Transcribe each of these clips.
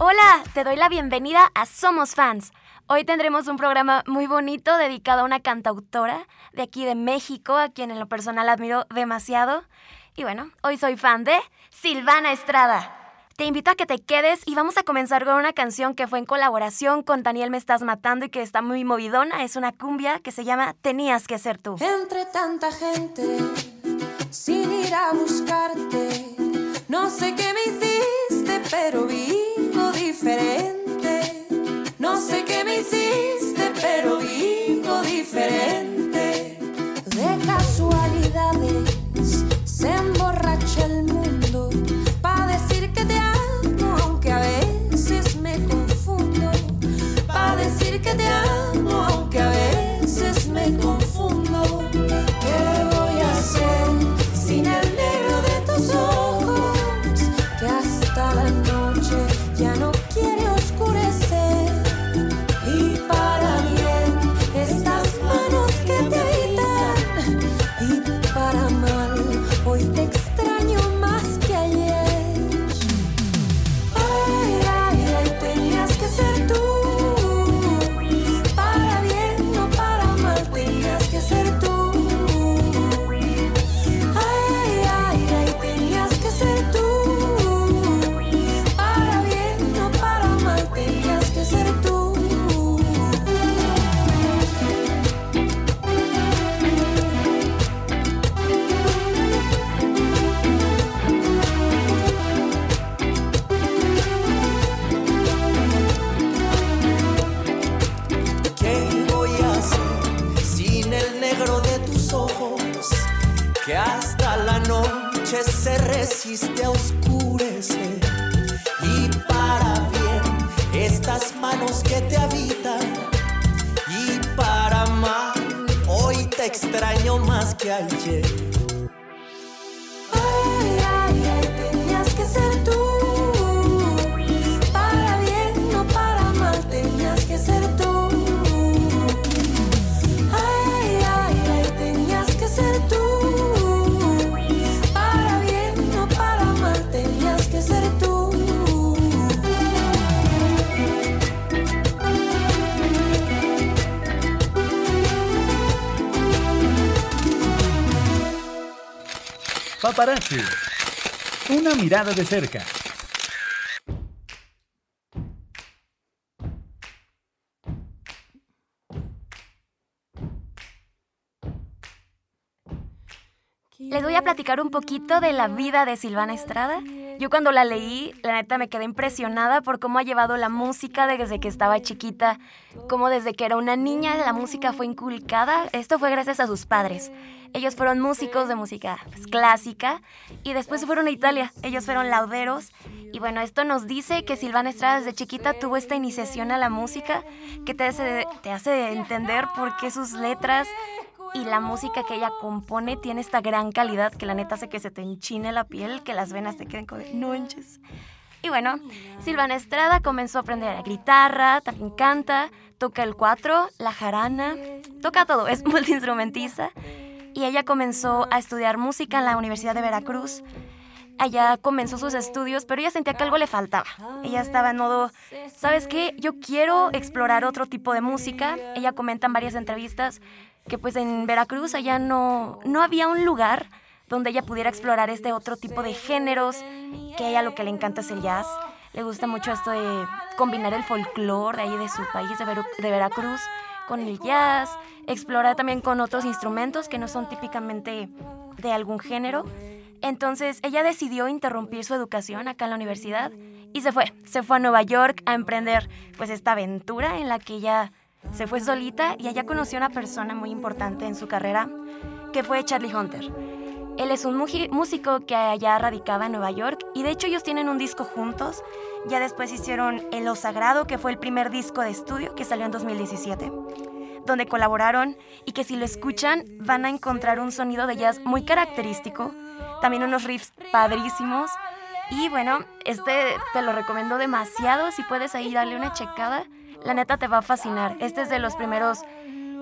Hola, te doy la bienvenida a Somos Fans. Hoy tendremos un programa muy bonito dedicado a una cantautora de aquí de México, a quien en lo personal admiro demasiado. Y bueno, hoy soy fan de Silvana Estrada. Te invito a que te quedes y vamos a comenzar con una canción que fue en colaboración con Daniel Me Estás Matando y que está muy movidona. Es una cumbia que se llama Tenías que ser tú. Entre tanta gente, sin ir a buscarte, no sé qué me hiciste, pero vivo No sé qué me hiciste, pero vivo diferente. De casualidades se emborracha el mundo para decir que te amo, aunque a veces me confundo. Para decir que te amo, Una mirada de cerca. Les voy a platicar un poquito de la vida de Silvana Estrada. Yo cuando la leí, la neta me quedé impresionada por cómo ha llevado la música desde que estaba chiquita, cómo desde que era una niña la música fue inculcada. Esto fue gracias a sus padres. Ellos fueron músicos de música pues, clásica y después se fueron a Italia. Ellos fueron lauderos y bueno, esto nos dice que Silvana Estrada desde chiquita tuvo esta iniciación a la música que te hace, te hace entender por qué sus letras y la música que ella compone tiene esta gran calidad que la neta hace que se te enchine la piel, que las venas te queden de no manches". Y bueno, Silvana Estrada comenzó a aprender la guitarra, también canta, toca el cuatro, la jarana, toca todo, es multiinstrumentista. Y ella comenzó a estudiar música en la Universidad de Veracruz. Allá comenzó sus estudios, pero ella sentía que algo le faltaba. Ella estaba en modo, ¿sabes qué? Yo quiero explorar otro tipo de música. Ella comenta en varias entrevistas que pues en Veracruz allá no, no había un lugar donde ella pudiera explorar este otro tipo de géneros, que ella lo que le encanta es el jazz. Le gusta mucho esto de combinar el folclore de ahí de su país, de, de Veracruz, con el jazz, explorar también con otros instrumentos que no son típicamente de algún género. Entonces ella decidió interrumpir su educación acá en la universidad y se fue. Se fue a Nueva York a emprender pues esta aventura en la que ella se fue solita y allá conoció a una persona muy importante en su carrera que fue Charlie Hunter. Él es un músico que allá radicaba en Nueva York y de hecho ellos tienen un disco juntos. Ya después hicieron El Lo Sagrado, que fue el primer disco de estudio que salió en 2017, donde colaboraron y que si lo escuchan van a encontrar un sonido de jazz muy característico, también unos riffs padrísimos. Y bueno, este te lo recomiendo demasiado, si puedes ahí darle una checada, la neta te va a fascinar. Este es de los primeros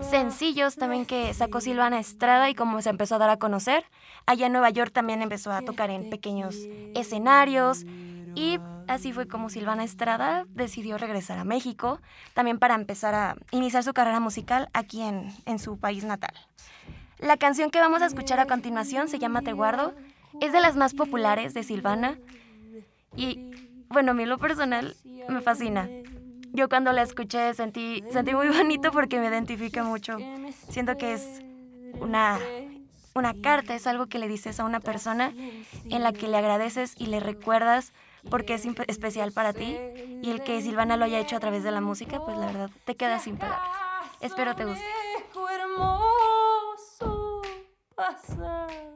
sencillos también que sacó Silvana Estrada y como se empezó a dar a conocer. Allá en Nueva York también empezó a tocar en pequeños escenarios y así fue como Silvana Estrada decidió regresar a México, también para empezar a iniciar su carrera musical aquí en, en su país natal. La canción que vamos a escuchar a continuación se llama Te Guardo, es de las más populares de Silvana y bueno, a mí lo personal me fascina yo cuando la escuché sentí, sentí muy bonito porque me identifica mucho. Siento que es una, una carta, es algo que le dices a una persona en la que le agradeces y le recuerdas porque es especial para ti y el que Silvana lo haya hecho a través de la música, pues la verdad te queda sin palabras. Espero te guste. posibles,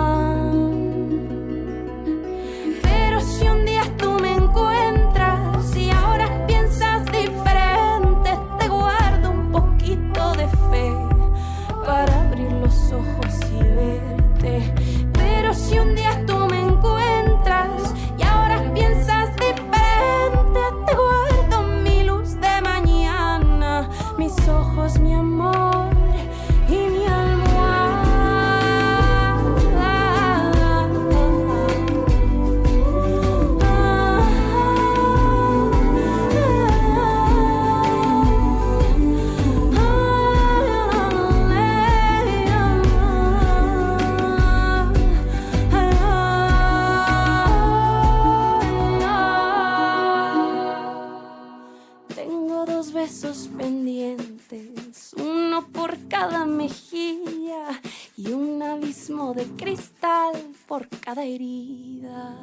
De cristal por cada herida.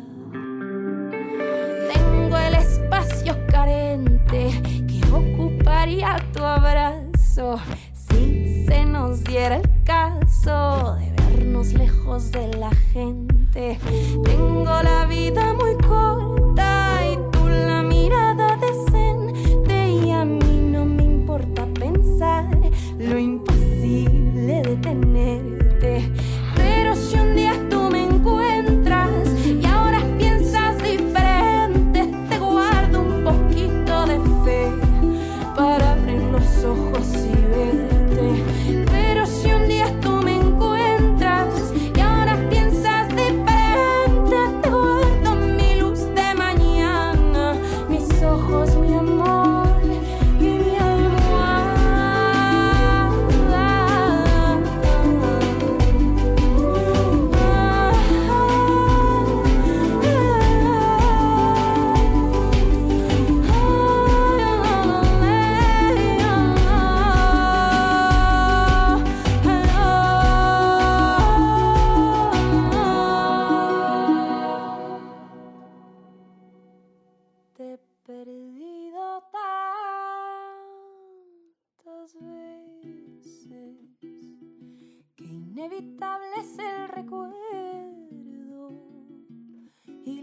Tengo el espacio carente que ocuparía tu abrazo si se nos diera el caso de vernos lejos de la gente. Tengo la vida muy corta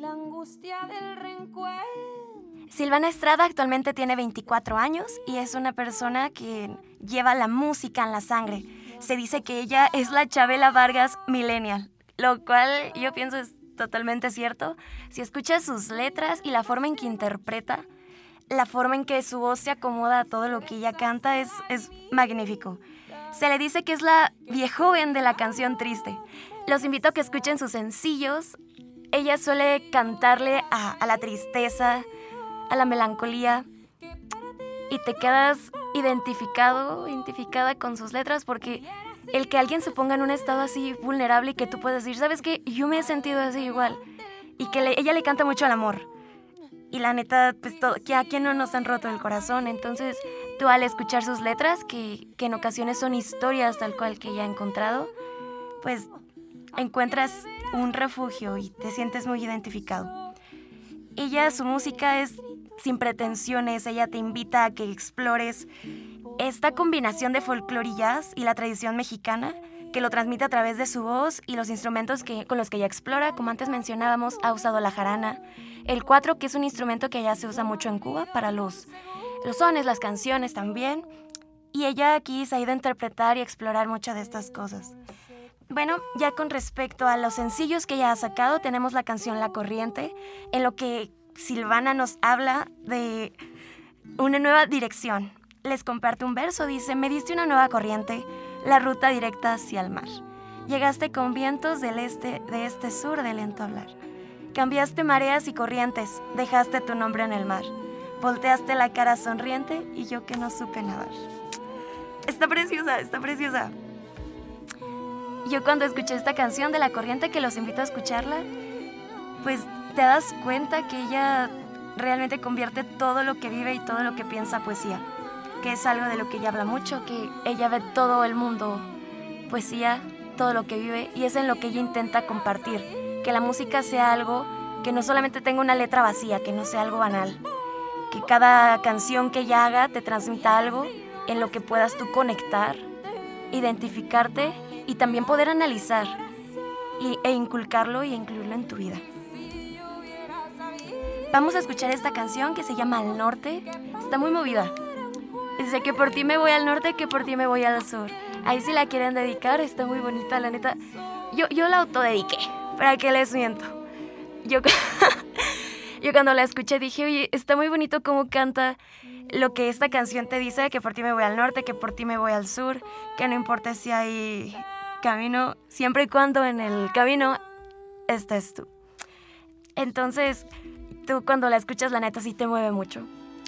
la angustia del. Silvana Estrada actualmente tiene 24 años y es una persona que lleva la música en la sangre. Se dice que ella es la Chabela Vargas millennial, lo cual yo pienso es totalmente cierto. Si escuchas sus letras y la forma en que interpreta, la forma en que su voz se acomoda a todo lo que ella canta es, es magnífico. Se le dice que es la viejoven de la canción triste. Los invito a que escuchen sus sencillos. Ella suele cantarle a, la tristeza, a la melancolía, y te quedas identificado, identificada con sus letras porque el que alguien se ponga en un estado así vulnerable y que tú puedas decir, ¿sabes qué? Yo me he sentido así igual. Y que ella le canta mucho al amor. Y la neta, pues todo, que a quien no nos han roto el corazón. Entonces, tú al escuchar sus letras, que, que en ocasiones son historias tal cual que ella ha encontrado, pues encuentras un refugio y te sientes muy identificado. Ella, su música es sin pretensiones, ella te invita a que explores esta combinación de folclore y jazz y la tradición mexicana que lo transmite a través de su voz y los instrumentos que, con los que ella explora, como antes mencionábamos, ha usado la jarana, el cuatro, que es un instrumento que ya se usa mucho en Cuba para los, los sones, las canciones también, y ella aquí se ha ido a interpretar y explorar muchas de estas cosas. Bueno, ya con respecto a los sencillos que ella ha sacado, tenemos la canción La Corriente, en lo que Silvana nos habla de una nueva dirección. Les comparte un verso, dice, me diste una nueva corriente, la ruta directa hacia el mar. Llegaste con vientos del este, de este sur del entablar. Cambiaste mareas y corrientes, dejaste tu nombre en el mar. Volteaste la cara sonriente y yo que no supe nadar. Está preciosa, está preciosa. Yo cuando escuché esta canción de La Corriente, que los invito a escucharla, pues te das cuenta que ella realmente convierte todo lo que vive y todo lo que piensa poesía, que es algo de lo que ella habla mucho, que ella ve todo el mundo poesía, todo lo que vive y es en lo que ella intenta compartir, que la música sea algo que no solamente tenga una letra vacía, que no sea algo banal, que cada canción que ella haga te transmita algo en lo que puedas tú conectar, identificarte y también poder analizar e inculcarlo y incluirlo en tu vida. Vamos a escuchar esta canción que se llama Al Norte. Está muy movida. Dice que por ti me voy al norte, que por ti me voy al sur. Ahí si la quieren dedicar, está muy bonita, la neta. Yo, yo la autodediqué, para que les miento. Yo, yo cuando la escuché dije, oye, está muy bonito cómo canta lo que esta canción te dice, que por ti me voy al norte, que por ti me voy al sur, que no importa si hay camino, siempre y cuando en el camino estés tú. Entonces, tú cuando la escuchas, la neta sí te mueve mucho.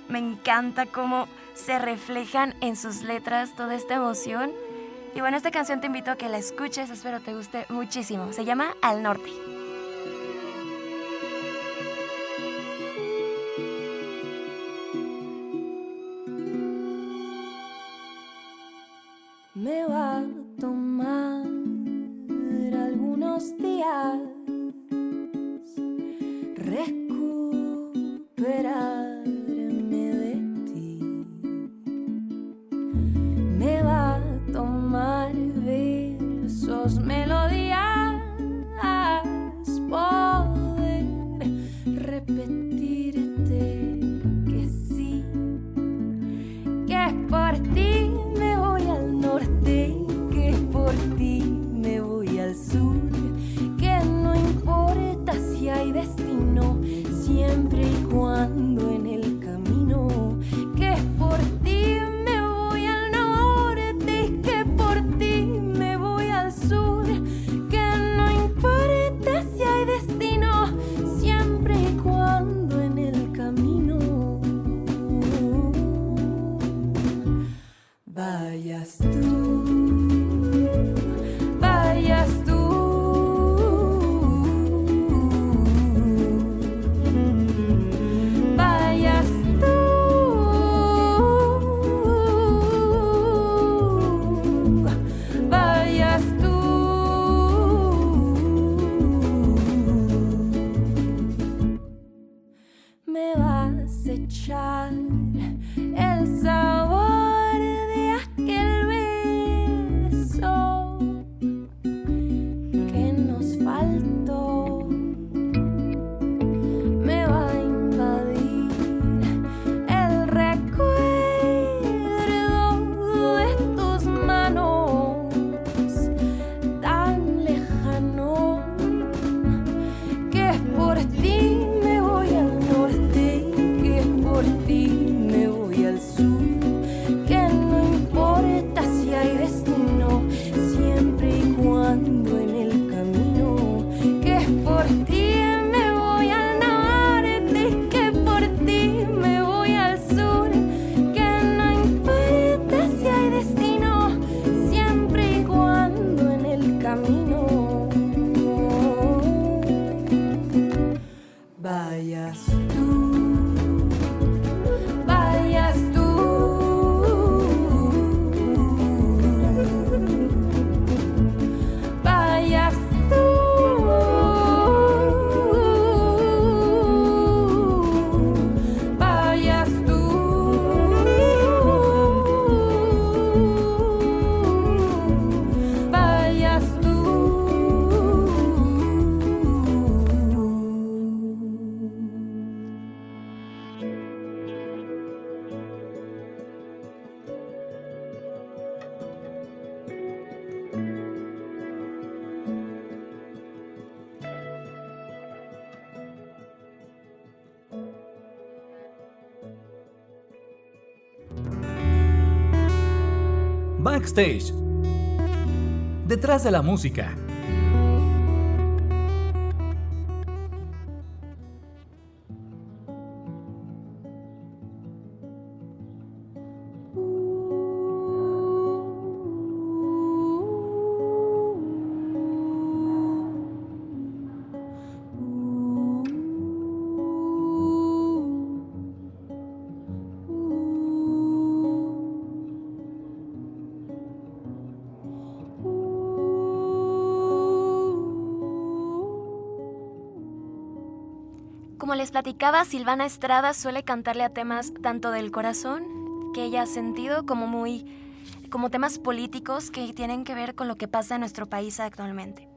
Me encanta cómo se reflejan en sus letras toda esta emoción. Y bueno, esta canción te invito a que la escuches, espero te guste muchísimo. Se llama Al Norte. Me vas a echar el sabor Backstage. Detrás de la música. Platicaba, Silvana Estrada suele cantarle a temas tanto del corazón que ella ha sentido como muy como temas políticos que tienen que ver con lo que pasa en nuestro país actualmente.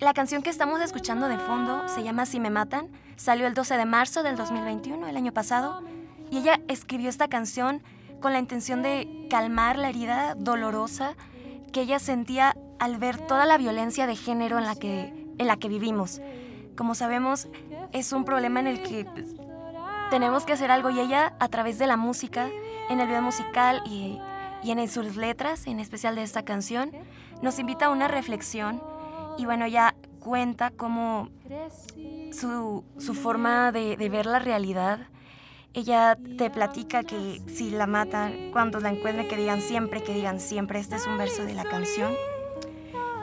La canción que estamos escuchando de fondo se llama Si me matan, salió el 12 de marzo del 2021, el año pasado, y ella escribió esta canción con la intención de calmar la herida dolorosa que ella sentía al ver toda la violencia de género en la que, en la que vivimos. Como sabemos, es un problema en el que pues, tenemos que hacer algo y ella a través de la música, en el video musical y, y en sus letras, en especial de esta canción, nos invita a una reflexión y bueno, ella cuenta cómo su, su forma de, de ver la realidad ella te platica que si la matan, cuando la encuentren, que digan siempre, que digan siempre. Este es un verso de la canción.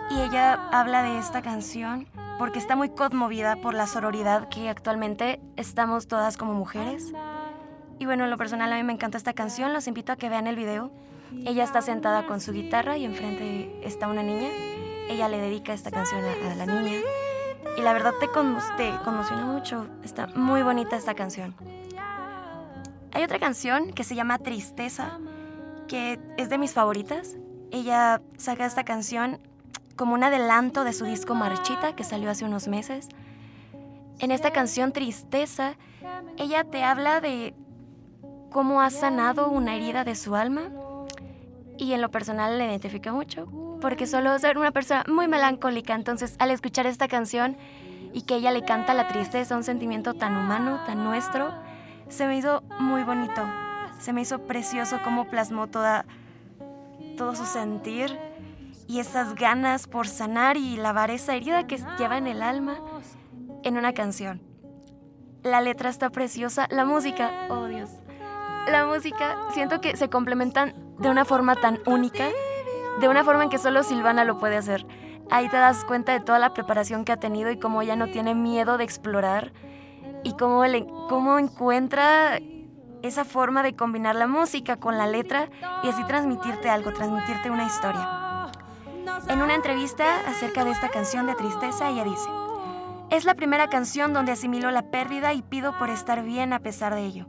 Y ella habla de esta canción porque está muy conmovida por la sororidad que actualmente estamos todas como mujeres. Y bueno, en lo personal a mí me encanta esta canción, los invito a que vean el video. Ella está sentada con su guitarra y enfrente está una niña. Ella le dedica esta canción a, a la niña. Y la verdad te, conmo te conmociona mucho. Está muy bonita esta canción. Hay otra canción que se llama Tristeza, que es de mis favoritas. Ella saca esta canción como un adelanto de su disco Marchita, que salió hace unos meses. En esta canción Tristeza, ella te habla de cómo ha sanado una herida de su alma y en lo personal le identifica mucho, porque solo ser una persona muy melancólica, entonces al escuchar esta canción y que ella le canta la tristeza, un sentimiento tan humano, tan nuestro, se me hizo muy bonito, se me hizo precioso cómo plasmó toda, todo su sentir y esas ganas por sanar y lavar esa herida que lleva en el alma en una canción. La letra está preciosa, la música, oh Dios, la música siento que se complementan de una forma tan única, de una forma en que solo Silvana lo puede hacer. Ahí te das cuenta de toda la preparación que ha tenido y cómo ella no tiene miedo de explorar y cómo, cómo encuentra esa forma de combinar la música con la letra y así transmitirte algo, transmitirte una historia. En una entrevista acerca de esta canción de tristeza, ella dice, es la primera canción donde asimilo la pérdida y pido por estar bien a pesar de ello.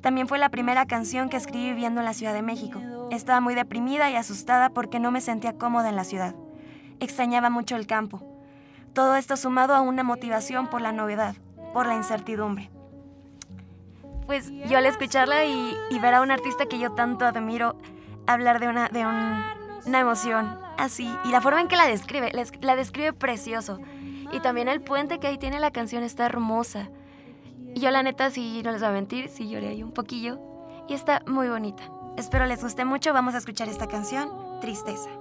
También fue la primera canción que escribí viviendo en la Ciudad de México. Estaba muy deprimida y asustada porque no me sentía cómoda en la ciudad. Extrañaba mucho el campo. Todo esto sumado a una motivación por la novedad, por la incertidumbre. Pues yo al escucharla y, y ver a un artista que yo tanto admiro hablar de una, de un, una emoción así y la forma en que la describe, la, describe precioso. Y también el puente que ahí tiene la canción está hermosa. Y yo la neta, sí, no les voy a mentir, sí lloré ahí un poquillo. Y está muy bonita. Espero les guste mucho. Vamos a escuchar esta canción, Tristeza.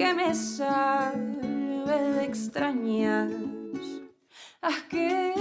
Que me salve de extrañar aquel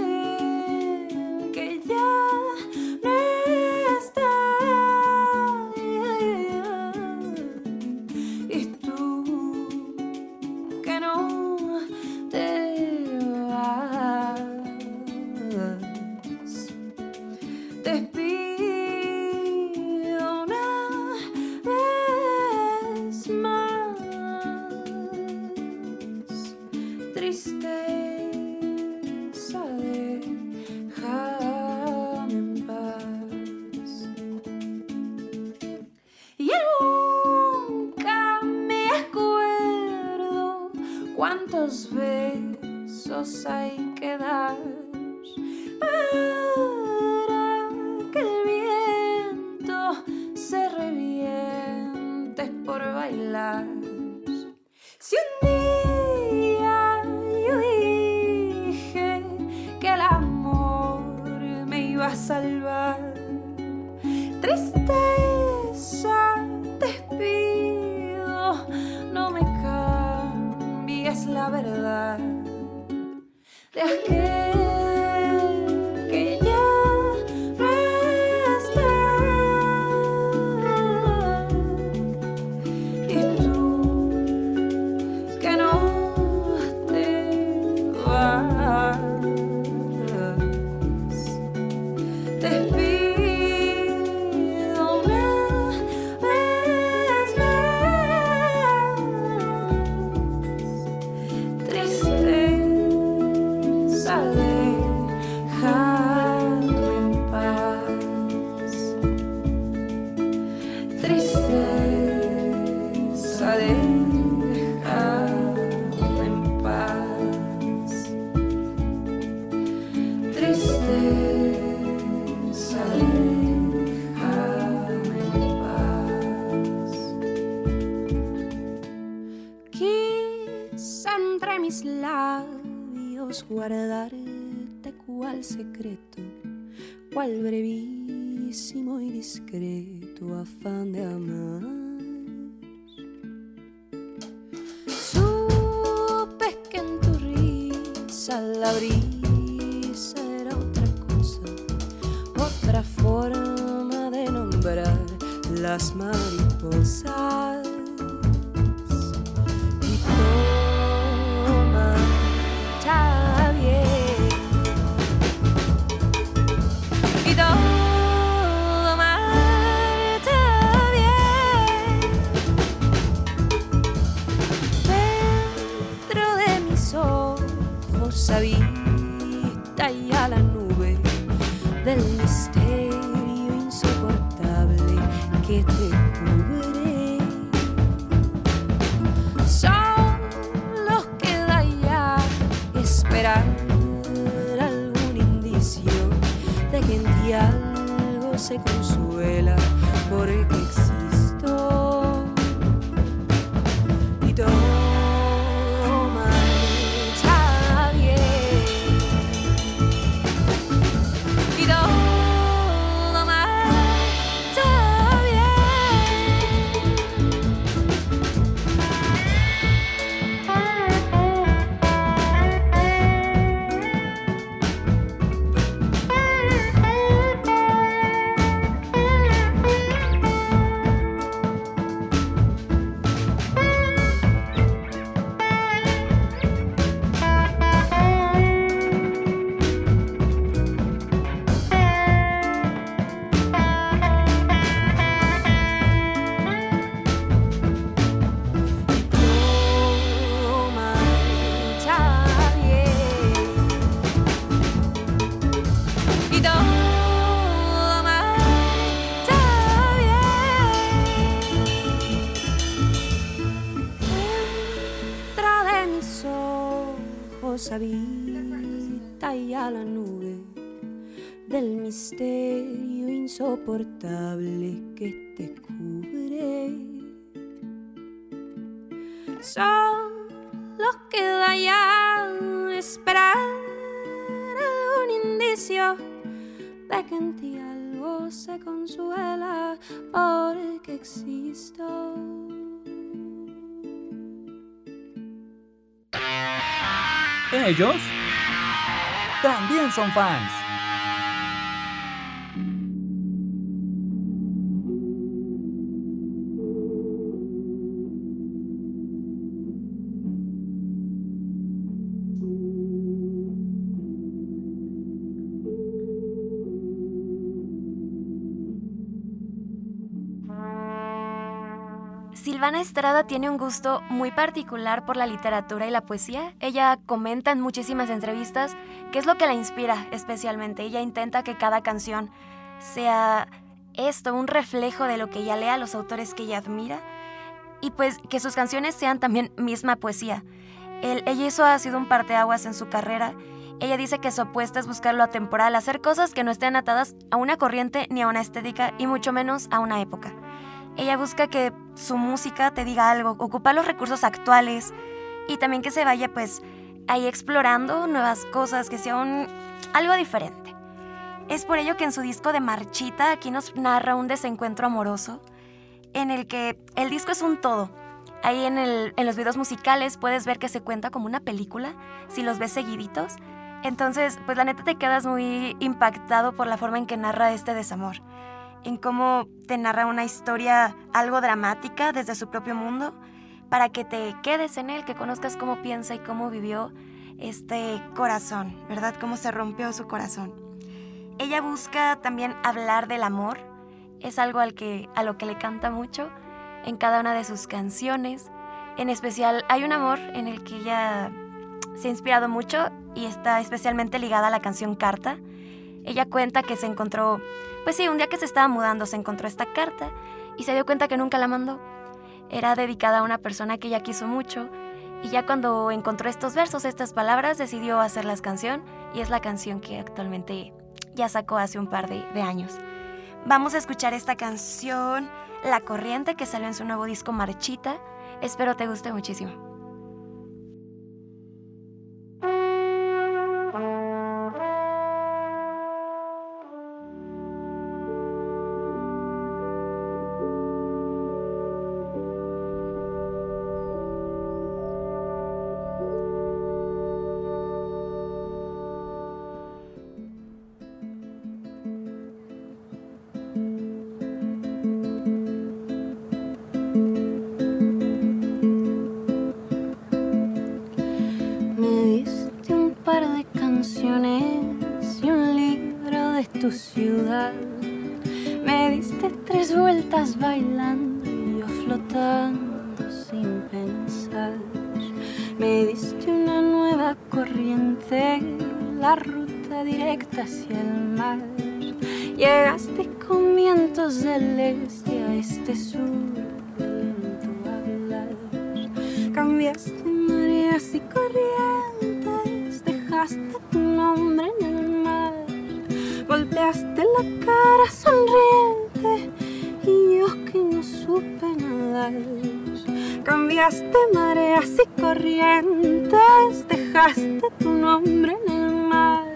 insoportable que te cubre. Solo queda ya esperar algún indicio de que en ti algo se consuela porque existo. Ellos también son fans. Silvana Estrada tiene un gusto muy particular por la literatura y la poesía. Ella comenta en muchísimas entrevistas qué es lo que la inspira especialmente. Ella intenta que cada canción sea esto, un reflejo de lo que ella lea, los autores que ella admira, y pues que sus canciones sean también misma poesía. El, ella eso ha sido un parteaguas en su carrera. Ella dice que su apuesta es buscar lo atemporal, hacer cosas que no estén atadas a una corriente ni a una estética y mucho menos a una época. Ella busca que su música te diga algo, ocupar los recursos actuales y también que se vaya pues ahí explorando nuevas cosas, que sea algo diferente. Es por ello que en su disco de Marchita aquí nos narra un desencuentro amoroso en el que el disco es un todo. Ahí en, el, en los videos musicales puedes ver que se cuenta como una película, si los ves seguiditos. Entonces, pues la neta te quedas muy impactado por la forma en que narra este desamor en cómo te narra una historia algo dramática desde su propio mundo, para que te quedes en él, que conozcas cómo piensa y cómo vivió este corazón, ¿verdad? Cómo se rompió su corazón. Ella busca también hablar del amor, es algo al que, a lo que le canta mucho en cada una de sus canciones. En especial hay un amor en el que ella se ha inspirado mucho y está especialmente ligada a la canción Carta. Ella cuenta que se encontró pues sí, un día que se estaba mudando se encontró esta carta y se dio cuenta que nunca la mandó. Era dedicada a una persona que ella quiso mucho y ya cuando encontró estos versos, estas palabras, decidió hacer la canción y es la canción que actualmente ya sacó hace un par de, de años. Vamos a escuchar esta canción, La Corriente, que salió en su nuevo disco Marchita. Espero te guste muchísimo. corriente, la ruta directa hacia el mar. Llegaste con vientos del este a este sur, tu hablar. Cambiaste mareas y corrientes, dejaste tu nombre en el mar. Golpeaste la cara sonriente ríos que no supe nadar. Cambiaste mareas y corrientes, dejaste tu nombre en el mar.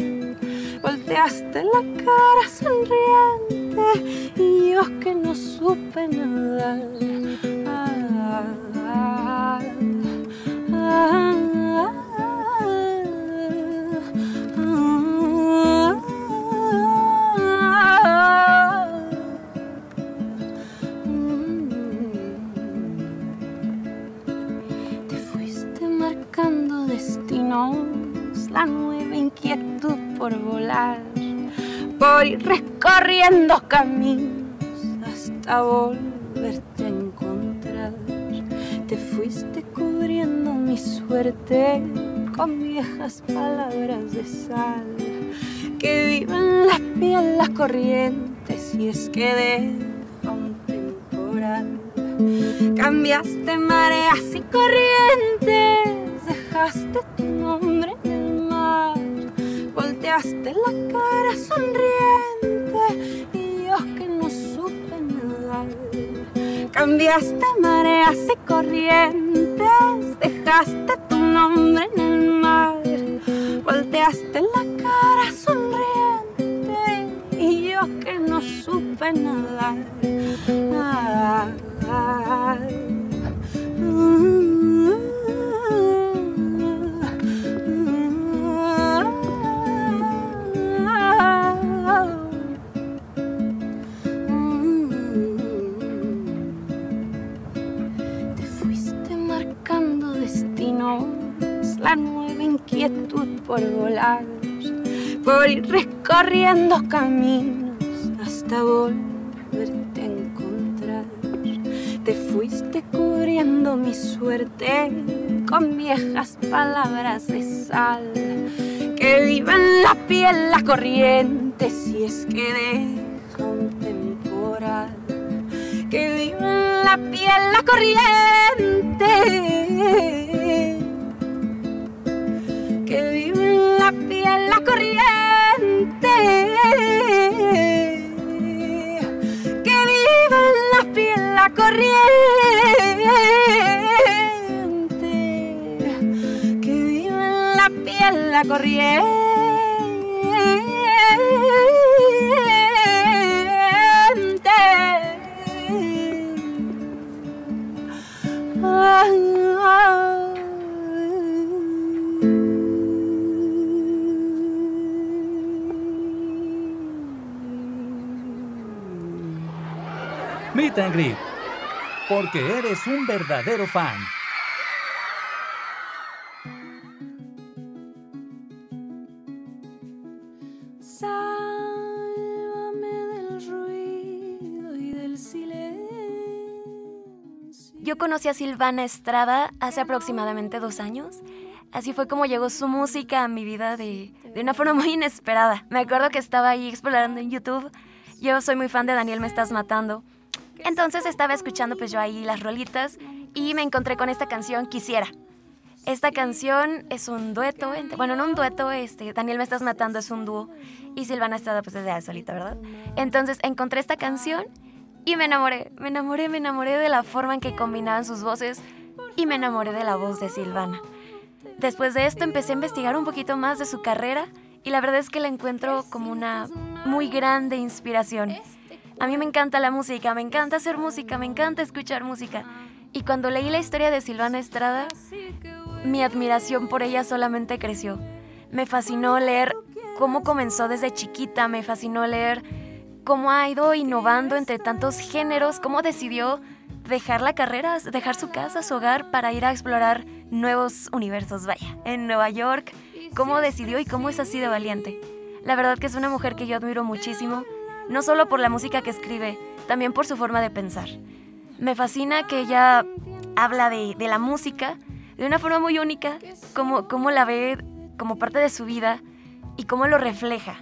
Volteaste la cara sonriente y yo que no supe nadar. Ah, ah, ah, ah. Recorriendo caminos hasta volverte a encontrar. Te fuiste cubriendo mi suerte con viejas palabras de sal que viven la piel las corrientes y es que de un temporal cambiaste mareas y corrientes, dejaste tu nombre en el mar. Volteaste la cara sonriente y yo que no supe nadar. Cambiaste mareas y corrientes, dejaste tu nombre en el mar. Volteaste la cara sonriente y yo que no supe nadar. Por volar, por ir recorriendo caminos hasta volverte a encontrar. Te fuiste cubriendo mi suerte con viejas palabras de sal que viva en la piel la corriente si es que deja un temporal que viva en la piel la corriente que viva en la piel la corriente que viva en la piel la corriente. Ah, Meet and Greet. Porque eres un verdadero fan. Sálvame del ruido y del silencio. Yo conocí a Silvana Estrada hace aproximadamente dos años. Así fue como llegó su música a mi vida de, de una forma muy inesperada. Me acuerdo que estaba ahí explorando en YouTube. Yo soy muy fan de Daniel Me Estás Matando. Entonces estaba escuchando pues yo ahí las rolitas y me encontré con esta canción Quisiera. Esta canción es un dueto, bueno, no un dueto, este, Daniel Me Estás Matando es un dúo y Silvana Estrada pues es de solita, ¿verdad? Entonces encontré esta canción y me enamoré, me enamoré, me enamoré de la forma en que combinaban sus voces y me enamoré de la voz de Silvana. Después de esto empecé a investigar un poquito más de su carrera y la verdad es que la encuentro como una muy grande inspiración. A mí me encanta la música, me encanta hacer música, me encanta escuchar música. Y cuando leí la historia de Silvana Estrada, mi admiración por ella solamente creció. Me fascinó leer cómo comenzó desde chiquita, me fascinó leer cómo ha ido innovando entre tantos géneros, cómo decidió dejar la carrera, dejar su casa, su hogar para ir a explorar nuevos universos, vaya, en Nueva York, cómo decidió y cómo es así de valiente. La verdad que es una mujer que yo admiro muchísimo, no solo por la música que escribe, también por su forma de pensar. Me fascina que ella habla de, de la música de una forma muy única, cómo, cómo la ve como parte de su vida y cómo lo refleja.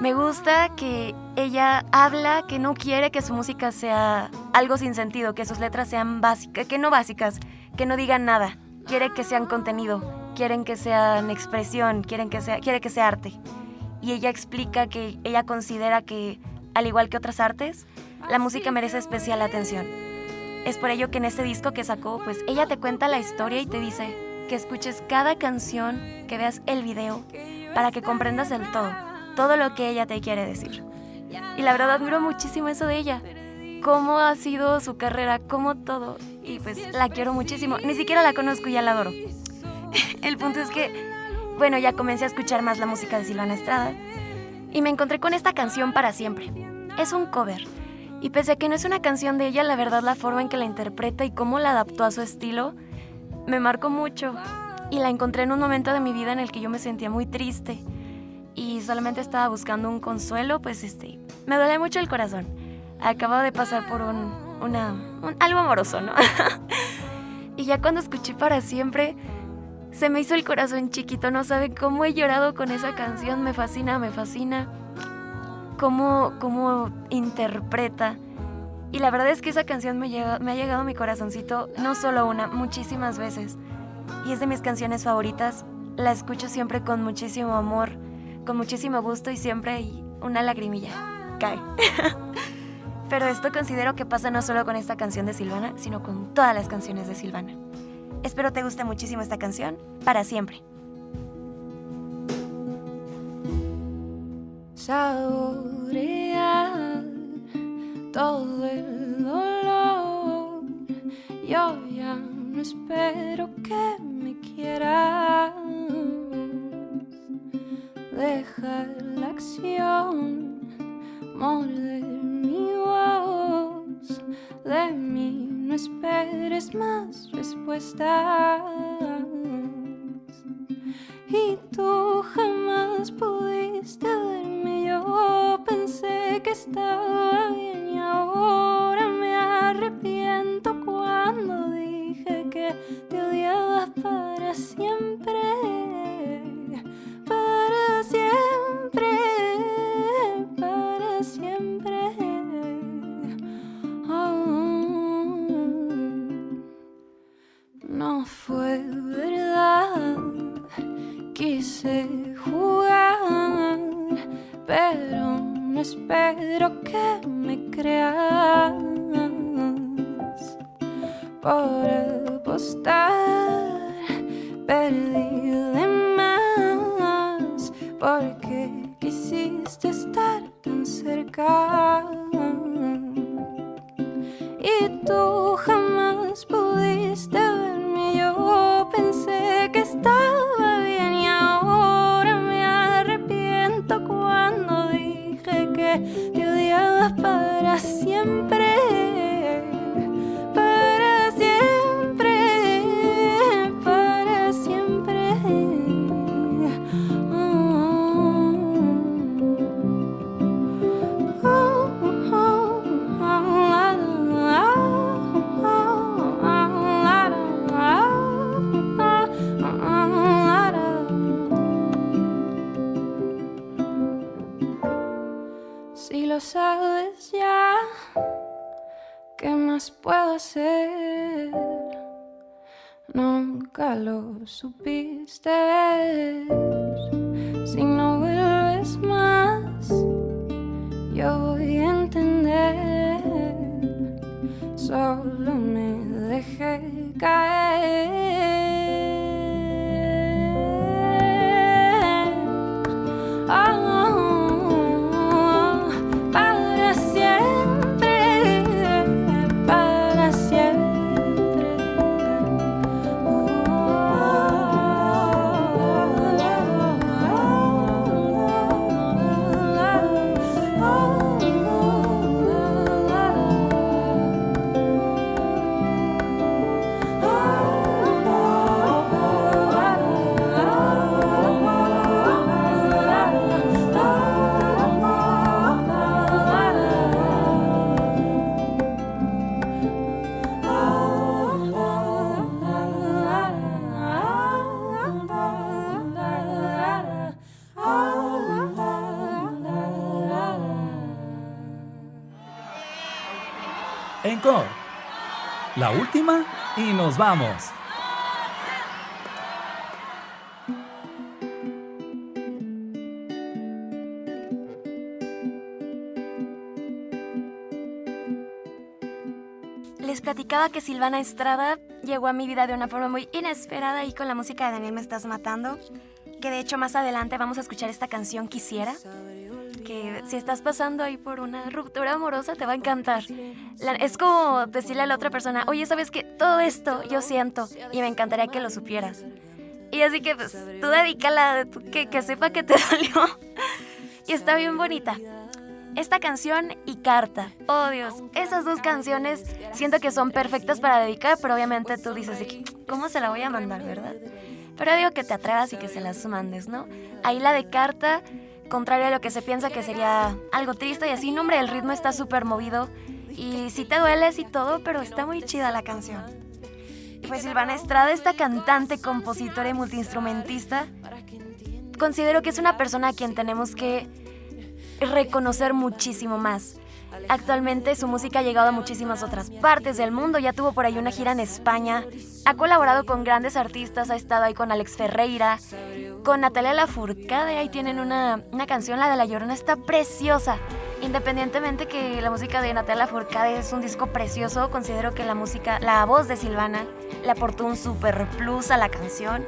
Me gusta que ella habla que no quiere que su música sea algo sin sentido, que sus letras sean básicas, que no básicas, que no digan nada. Quiere que sean contenido, quieren que sean expresión, quieren que sea, quiere que sea arte. Y ella explica que ella considera que, al igual que otras artes, la música merece especial atención. Es por ello que en este disco que sacó, pues ella te cuenta la historia y te dice que escuches cada canción, que veas el video, para que comprendas el todo, todo lo que ella te quiere decir. Y la verdad admiro muchísimo eso de ella, cómo ha sido su carrera, cómo todo. Y pues la quiero muchísimo. Ni siquiera la conozco y ya la adoro. El punto es que, bueno, ya comencé a escuchar más la música de Silvana Estrada y me encontré con esta canción para siempre. Es un cover. Y pese a que no es una canción de ella, la verdad la forma en que la interpreta y cómo la adaptó a su estilo me marcó mucho. Y la encontré en un momento de mi vida en el que yo me sentía muy triste y solamente estaba buscando un consuelo, pues este, me duele mucho el corazón. Acababa de pasar por un, un- algo amoroso, ¿no? y ya cuando escuché para siempre, se me hizo el corazón chiquito, no sabe cómo he llorado con esa canción, me fascina, me fascina cómo, cómo interpreta. Y la verdad es que esa canción me, llega- me ha llegado a mi corazoncito no solo una, muchísimas veces. Y es de mis canciones favoritas. La escucho siempre con muchísimo amor, con muchísimo gusto y siempre hay una lagrimilla cae. Pero esto considero que pasa no solo con esta canción de Silvana, sino con todas las canciones de Silvana. Espero te guste muchísimo esta canción, para siempre. Saborear todo el dolor. Yo ya no espero que me quieras. Deja la acción morder mi voz. De mí no esperes más respuestas. Y tú jamás pudiste verme. Yo pensé que estaba bien y ahora me arrepiento cuando dije que te odiaba para siempre. Para siempre. No fue verdad quise jugar, pero no espero que me creas por apostar. Perdí de más porque quisiste estar tan cerca. La última y nos vamos. Les platicaba que Silvana Estrada llegó a mi vida de una forma muy inesperada y con la música de Daniel Me Estás Matando, que de hecho más adelante vamos a escuchar esta canción Quisiera, si estás pasando ahí por una ruptura amorosa te va a encantar. La- es como decirle a la otra persona, oye, ¿sabes qué? Todo esto yo siento y me encantaría que lo supieras. Y así que pues tú dedícala, que, que sepa que te dolió. y está bien bonita. Esta canción y Carta. Oh Dios, esas dos canciones siento que son perfectas para dedicar, pero obviamente tú dices, que, ¿cómo se la voy a mandar, verdad? Pero digo que te atrevas y que se las mandes, ¿no? Ahí la de Carta, contrario a lo que se piensa que sería algo triste y así, no, el ritmo está súper movido y sí te dueles y todo, pero está muy chida la canción. Pues Silvana Estrada, esta cantante, compositora y multiinstrumentista, considero que es una persona a quien tenemos que reconocer muchísimo más. Actualmente su música ha llegado a muchísimas otras partes del mundo, ya tuvo por ahí una gira en España, ha colaborado con grandes artistas, ha estado ahí con Alex Ferreira con Natalia Lafourcade. Ahí tienen una, una canción, la de La Llorona, está preciosa. Independientemente que la música de Natalia Lafourcade es un disco precioso, considero que la música, la voz de Silvana le aportó un super plus a la canción.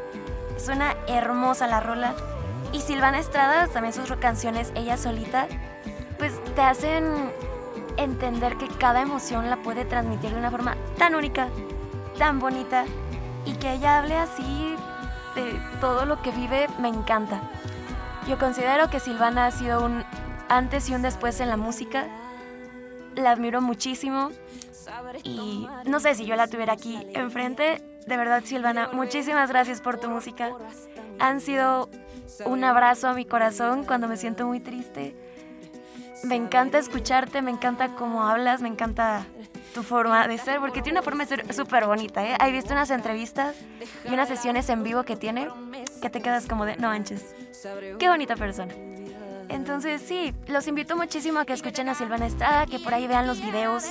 Suena hermosa la rola. Y Silvana Estrada, también sus canciones, ella solita, pues te hacen entender que cada emoción la puede transmitir de una forma tan única, tan bonita, y que ella hable así todo lo que vive, me encanta. Yo considero que Silvana ha sido un antes y un después en la música. La admiro muchísimo y no sé si yo la tuviera aquí enfrente. De verdad, Silvana, muchísimas gracias por tu música. Han sido un abrazo a mi corazón cuando me siento muy triste. Me encanta escucharte, me encanta cómo hablas, me encanta tu forma de ser, porque tiene una forma de ser súper bonita, ¿eh? He visto unas entrevistas y unas sesiones en vivo que tiene que te quedas como de, no manches, qué bonita persona. Entonces sí, los invito muchísimo a que escuchen a Silvana Estrada, que por ahí vean los videos,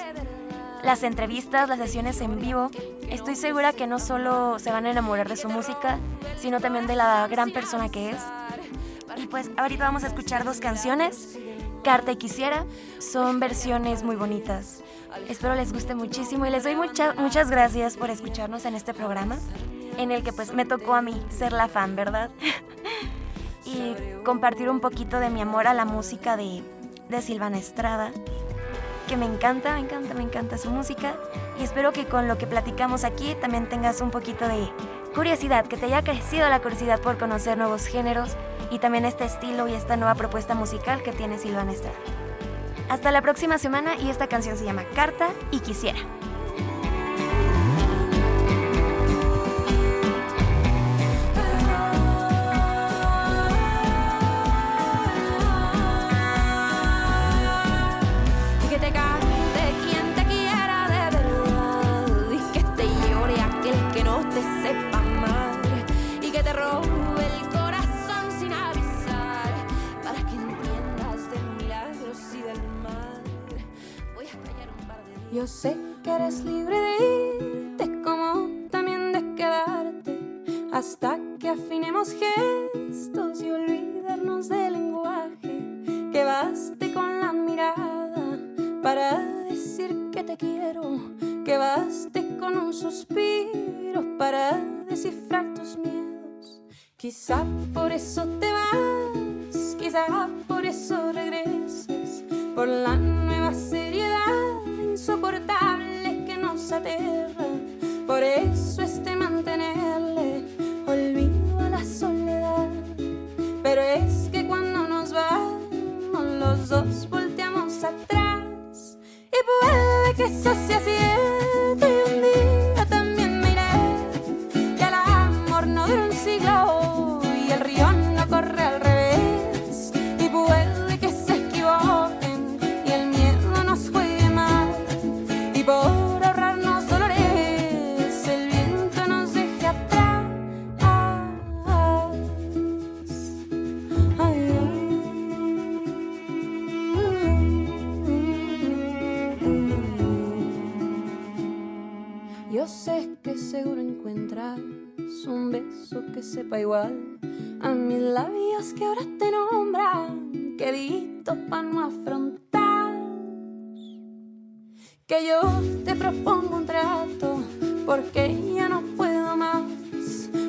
las entrevistas, las sesiones en vivo. Estoy segura que no solo se van a enamorar de su música, sino también de la gran persona que es. Y pues ahorita vamos a escuchar dos canciones. Carta y Quisiera son versiones muy bonitas. Espero les guste muchísimo y les doy muchas gracias por escucharnos en este programa, en el que pues me tocó a mí ser la fan, ¿verdad? y compartir un poquito de mi amor a la música de, de Silvana Estrada, que me encanta, me encanta, me encanta su música y espero que con lo que platicamos aquí también tengas un poquito de curiosidad, que te haya crecido la curiosidad por conocer nuevos géneros y también este estilo y esta nueva propuesta musical que tiene Silvana Estrada. Hasta la próxima semana y esta canción se llama Carta y Quisiera. Yo sé que eres libre de irte como también de quedarte hasta que afinemos gestos y olvidarnos del lenguaje. Que baste con la mirada para decir que te quiero. Que baste con un suspiro para descifrar tus miedos. Quizá por eso te vas, quizá por eso regresas, por la nueva seriedad insoportable que nos aterra. Por eso este mantenerle olvido a la soledad. Pero es que cuando nos vamos, los dos volteamos atrás. Y puede que eso que sepa igual a mis labios que ahora te nombran, querido para no afrontar que yo te propongo un trato porque ya no puedo más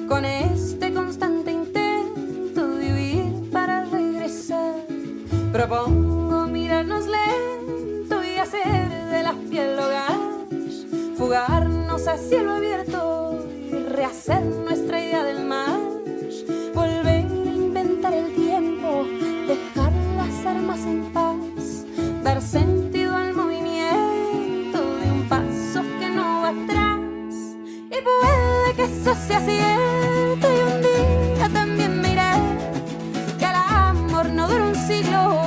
con este constante intento de huir para regresar. Propongo mirarnos lento y hacer de la piel hogar, fugarnos a cielo abierto rehacer nuestra idea del mar, volver a inventar el tiempo, dejar las armas en paz, dar sentido al movimiento de un paso que no va atrás. Y puede que eso sea cierto y un día también me iré, que el amor no dura un siglo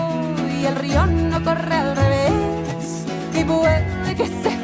y el río no corre al revés. Y puede que se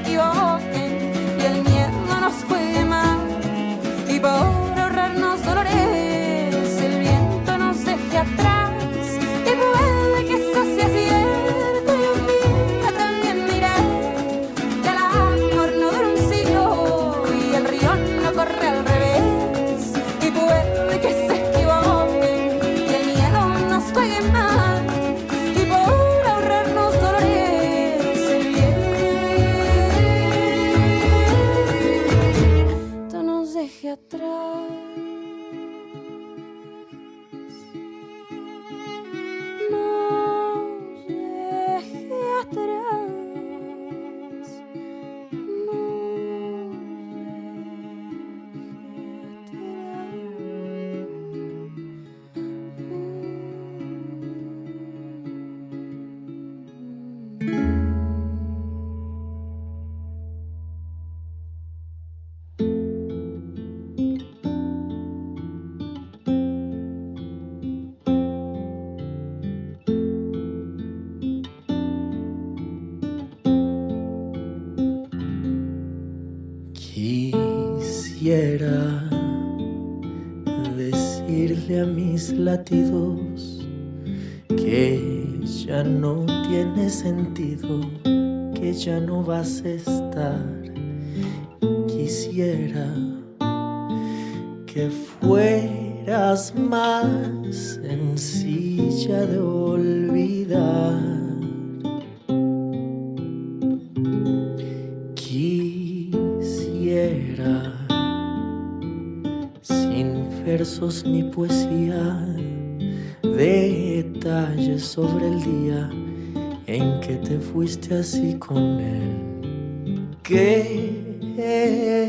latidos que ya no tiene sentido, que ya no vas a estar. Quisiera que fueras más sencilla de olvidar. Versos ni poesía detalles sobre el día en que te fuiste así con él. Qué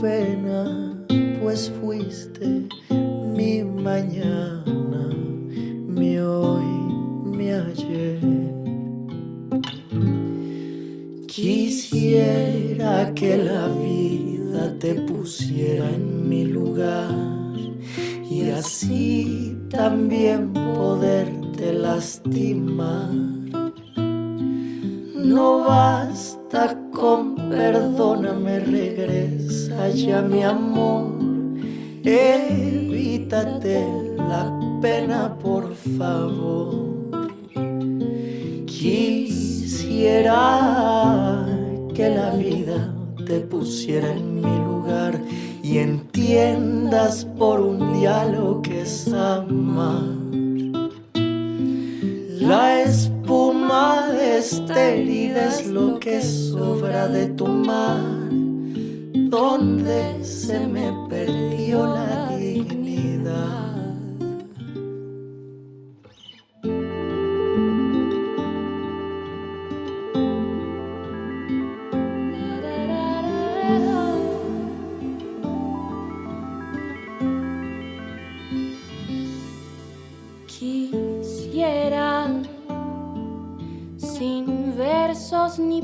pena, pues fuiste mi mañana, mi hoy, mi ayer. Quisiera que la vida te pusiera en mi lugar y así también poderte lastimar. No basta con perdóname, regresa ya mi amor. Evítate la pena, por favor. Quisiera que la vida te pusiera en mi lugar y entiendas por un día lo que es amar. La espuma de esta herida es lo que sobra de tu mar, donde se me perdió la dignidad. Versos ni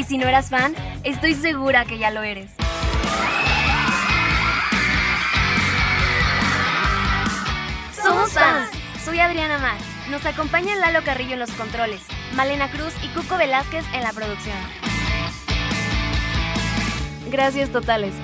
Y si no eras fan, estoy segura que ya lo eres. Somos fans. Soy Adriana Mar. Nos acompaña Lalo Carrillo en los controles. Malena Cruz y Cuco Velázquez en la producción. Gracias totales.